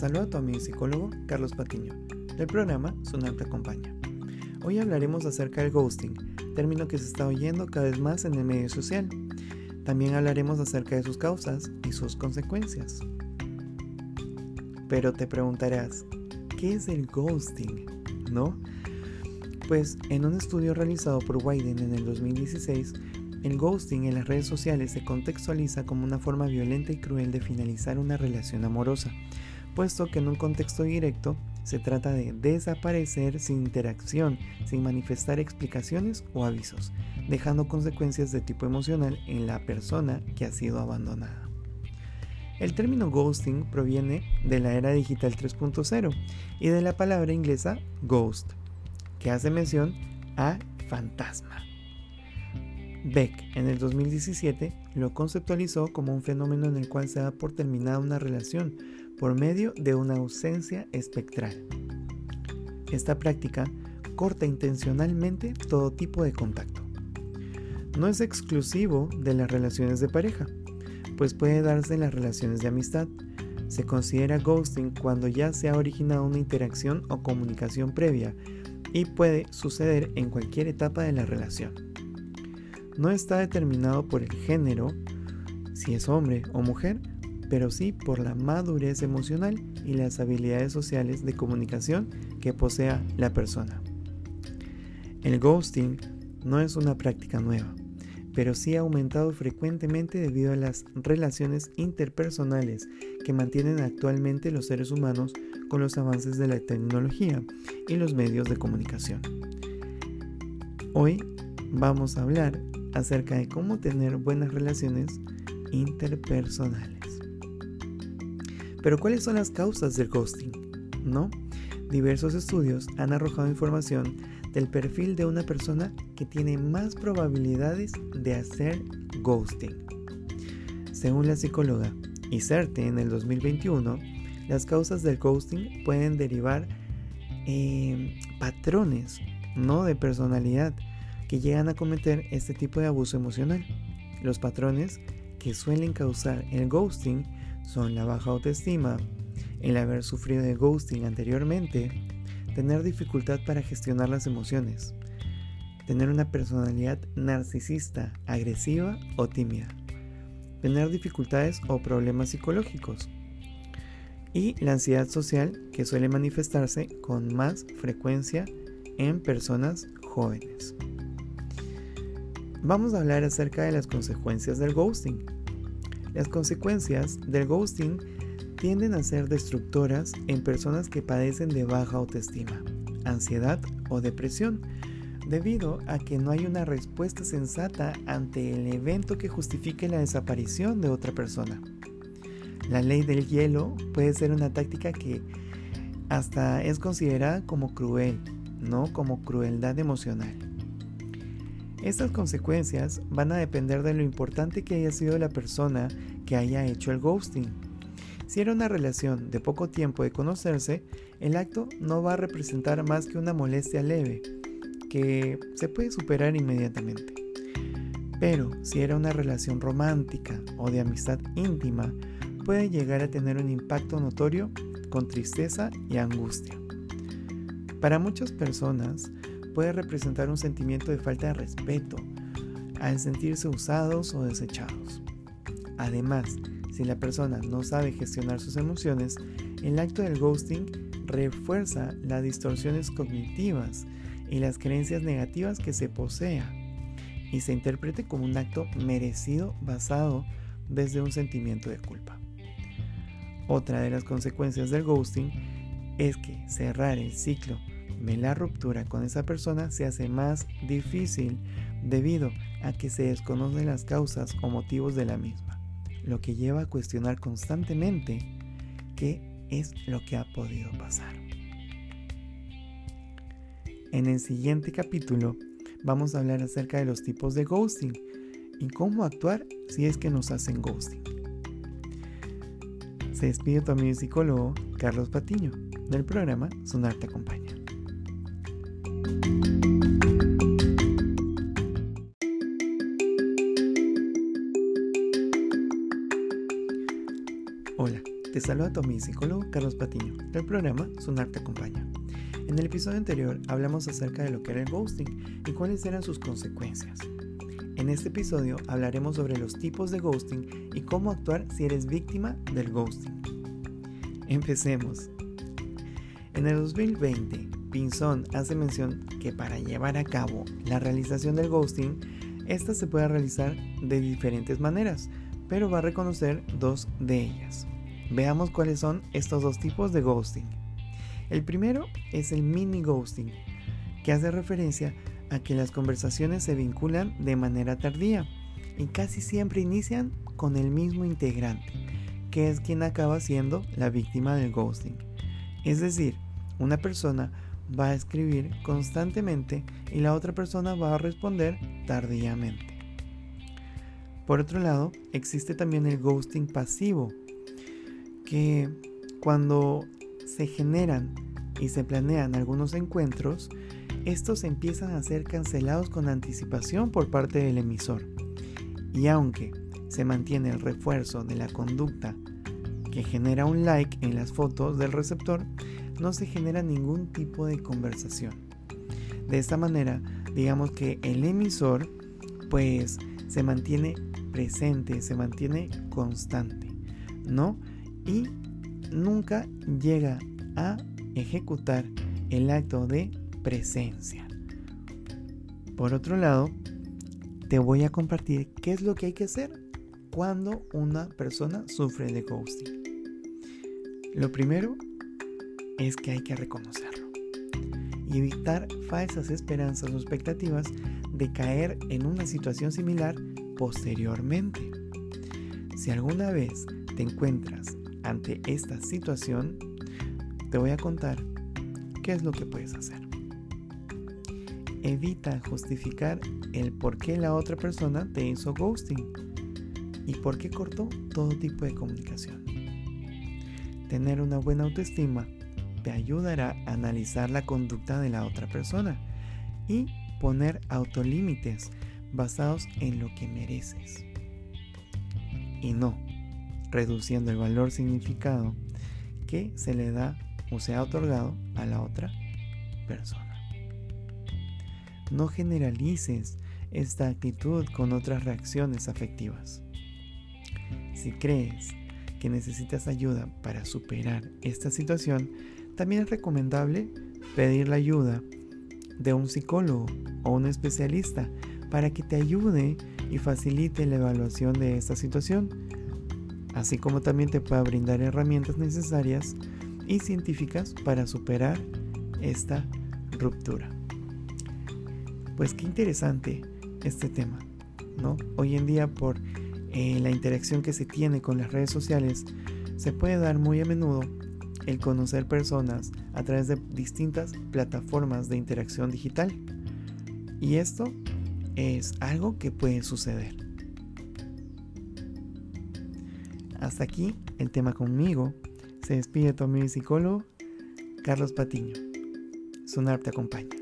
saluda tu amigo psicólogo Carlos Patiño, del programa Sonar te acompaña. Hoy hablaremos acerca del ghosting, término que se está oyendo cada vez más en el medio social. También hablaremos acerca de sus causas y sus consecuencias. Pero te preguntarás, ¿qué es el ghosting? ¿No? Pues en un estudio realizado por Wyden en el 2016, el ghosting en las redes sociales se contextualiza como una forma violenta y cruel de finalizar una relación amorosa, puesto que en un contexto directo se trata de desaparecer sin interacción, sin manifestar explicaciones o avisos, dejando consecuencias de tipo emocional en la persona que ha sido abandonada. El término ghosting proviene de la era digital 3.0 y de la palabra inglesa ghost, que hace mención a fantasma. Beck en el 2017 lo conceptualizó como un fenómeno en el cual se da por terminada una relación por medio de una ausencia espectral. Esta práctica corta intencionalmente todo tipo de contacto. No es exclusivo de las relaciones de pareja, pues puede darse en las relaciones de amistad. Se considera ghosting cuando ya se ha originado una interacción o comunicación previa y puede suceder en cualquier etapa de la relación no está determinado por el género, si es hombre o mujer, pero sí por la madurez emocional y las habilidades sociales de comunicación que posea la persona. El ghosting no es una práctica nueva, pero sí ha aumentado frecuentemente debido a las relaciones interpersonales que mantienen actualmente los seres humanos con los avances de la tecnología y los medios de comunicación. Hoy vamos a hablar acerca de cómo tener buenas relaciones interpersonales. Pero ¿cuáles son las causas del ghosting? ¿No? Diversos estudios han arrojado información del perfil de una persona que tiene más probabilidades de hacer ghosting. Según la psicóloga Iserte en el 2021, las causas del ghosting pueden derivar en patrones, no de personalidad, que llegan a cometer este tipo de abuso emocional. Los patrones que suelen causar el ghosting son la baja autoestima, el haber sufrido de ghosting anteriormente, tener dificultad para gestionar las emociones, tener una personalidad narcisista, agresiva o tímida, tener dificultades o problemas psicológicos y la ansiedad social que suele manifestarse con más frecuencia en personas jóvenes. Vamos a hablar acerca de las consecuencias del ghosting. Las consecuencias del ghosting tienden a ser destructoras en personas que padecen de baja autoestima, ansiedad o depresión, debido a que no hay una respuesta sensata ante el evento que justifique la desaparición de otra persona. La ley del hielo puede ser una táctica que hasta es considerada como cruel, no como crueldad emocional. Estas consecuencias van a depender de lo importante que haya sido la persona que haya hecho el ghosting. Si era una relación de poco tiempo de conocerse, el acto no va a representar más que una molestia leve, que se puede superar inmediatamente. Pero si era una relación romántica o de amistad íntima, puede llegar a tener un impacto notorio con tristeza y angustia. Para muchas personas, puede representar un sentimiento de falta de respeto al sentirse usados o desechados. Además, si la persona no sabe gestionar sus emociones, el acto del ghosting refuerza las distorsiones cognitivas y las creencias negativas que se posea y se interprete como un acto merecido basado desde un sentimiento de culpa. Otra de las consecuencias del ghosting es que cerrar el ciclo la ruptura con esa persona se hace más difícil debido a que se desconocen las causas o motivos de la misma, lo que lleva a cuestionar constantemente qué es lo que ha podido pasar. En el siguiente capítulo vamos a hablar acerca de los tipos de ghosting y cómo actuar si es que nos hacen ghosting. Se despide tu amigo psicólogo Carlos Patiño del programa Sonar te acompaña. Te saluda tu amigo psicólogo Carlos Patiño del programa Sunar te acompaña. En el episodio anterior hablamos acerca de lo que era el ghosting y cuáles eran sus consecuencias. En este episodio hablaremos sobre los tipos de ghosting y cómo actuar si eres víctima del ghosting. Empecemos. En el 2020, Pinzón hace mención que para llevar a cabo la realización del ghosting, esta se puede realizar de diferentes maneras, pero va a reconocer dos de ellas. Veamos cuáles son estos dos tipos de ghosting. El primero es el mini ghosting, que hace referencia a que las conversaciones se vinculan de manera tardía y casi siempre inician con el mismo integrante, que es quien acaba siendo la víctima del ghosting. Es decir, una persona va a escribir constantemente y la otra persona va a responder tardíamente. Por otro lado, existe también el ghosting pasivo, que cuando se generan y se planean algunos encuentros, estos empiezan a ser cancelados con anticipación por parte del emisor. Y aunque se mantiene el refuerzo de la conducta que genera un like en las fotos del receptor, no se genera ningún tipo de conversación. De esta manera, digamos que el emisor pues se mantiene presente, se mantiene constante, ¿no? Y nunca llega a ejecutar el acto de presencia. Por otro lado, te voy a compartir qué es lo que hay que hacer cuando una persona sufre de ghosting. Lo primero es que hay que reconocerlo y evitar falsas esperanzas o expectativas de caer en una situación similar posteriormente. Si alguna vez te encuentras ante esta situación, te voy a contar qué es lo que puedes hacer. Evita justificar el por qué la otra persona te hizo ghosting y por qué cortó todo tipo de comunicación. Tener una buena autoestima te ayudará a analizar la conducta de la otra persona y poner autolímites basados en lo que mereces. Y no reduciendo el valor significado que se le da o se ha otorgado a la otra persona. No generalices esta actitud con otras reacciones afectivas. Si crees que necesitas ayuda para superar esta situación, también es recomendable pedir la ayuda de un psicólogo o un especialista para que te ayude y facilite la evaluación de esta situación así como también te pueda brindar herramientas necesarias y científicas para superar esta ruptura. Pues qué interesante este tema, ¿no? Hoy en día por eh, la interacción que se tiene con las redes sociales, se puede dar muy a menudo el conocer personas a través de distintas plataformas de interacción digital. Y esto es algo que puede suceder. Hasta aquí el tema conmigo. Se despide tu amigo y psicólogo, Carlos Patiño. Sonar te acompaña.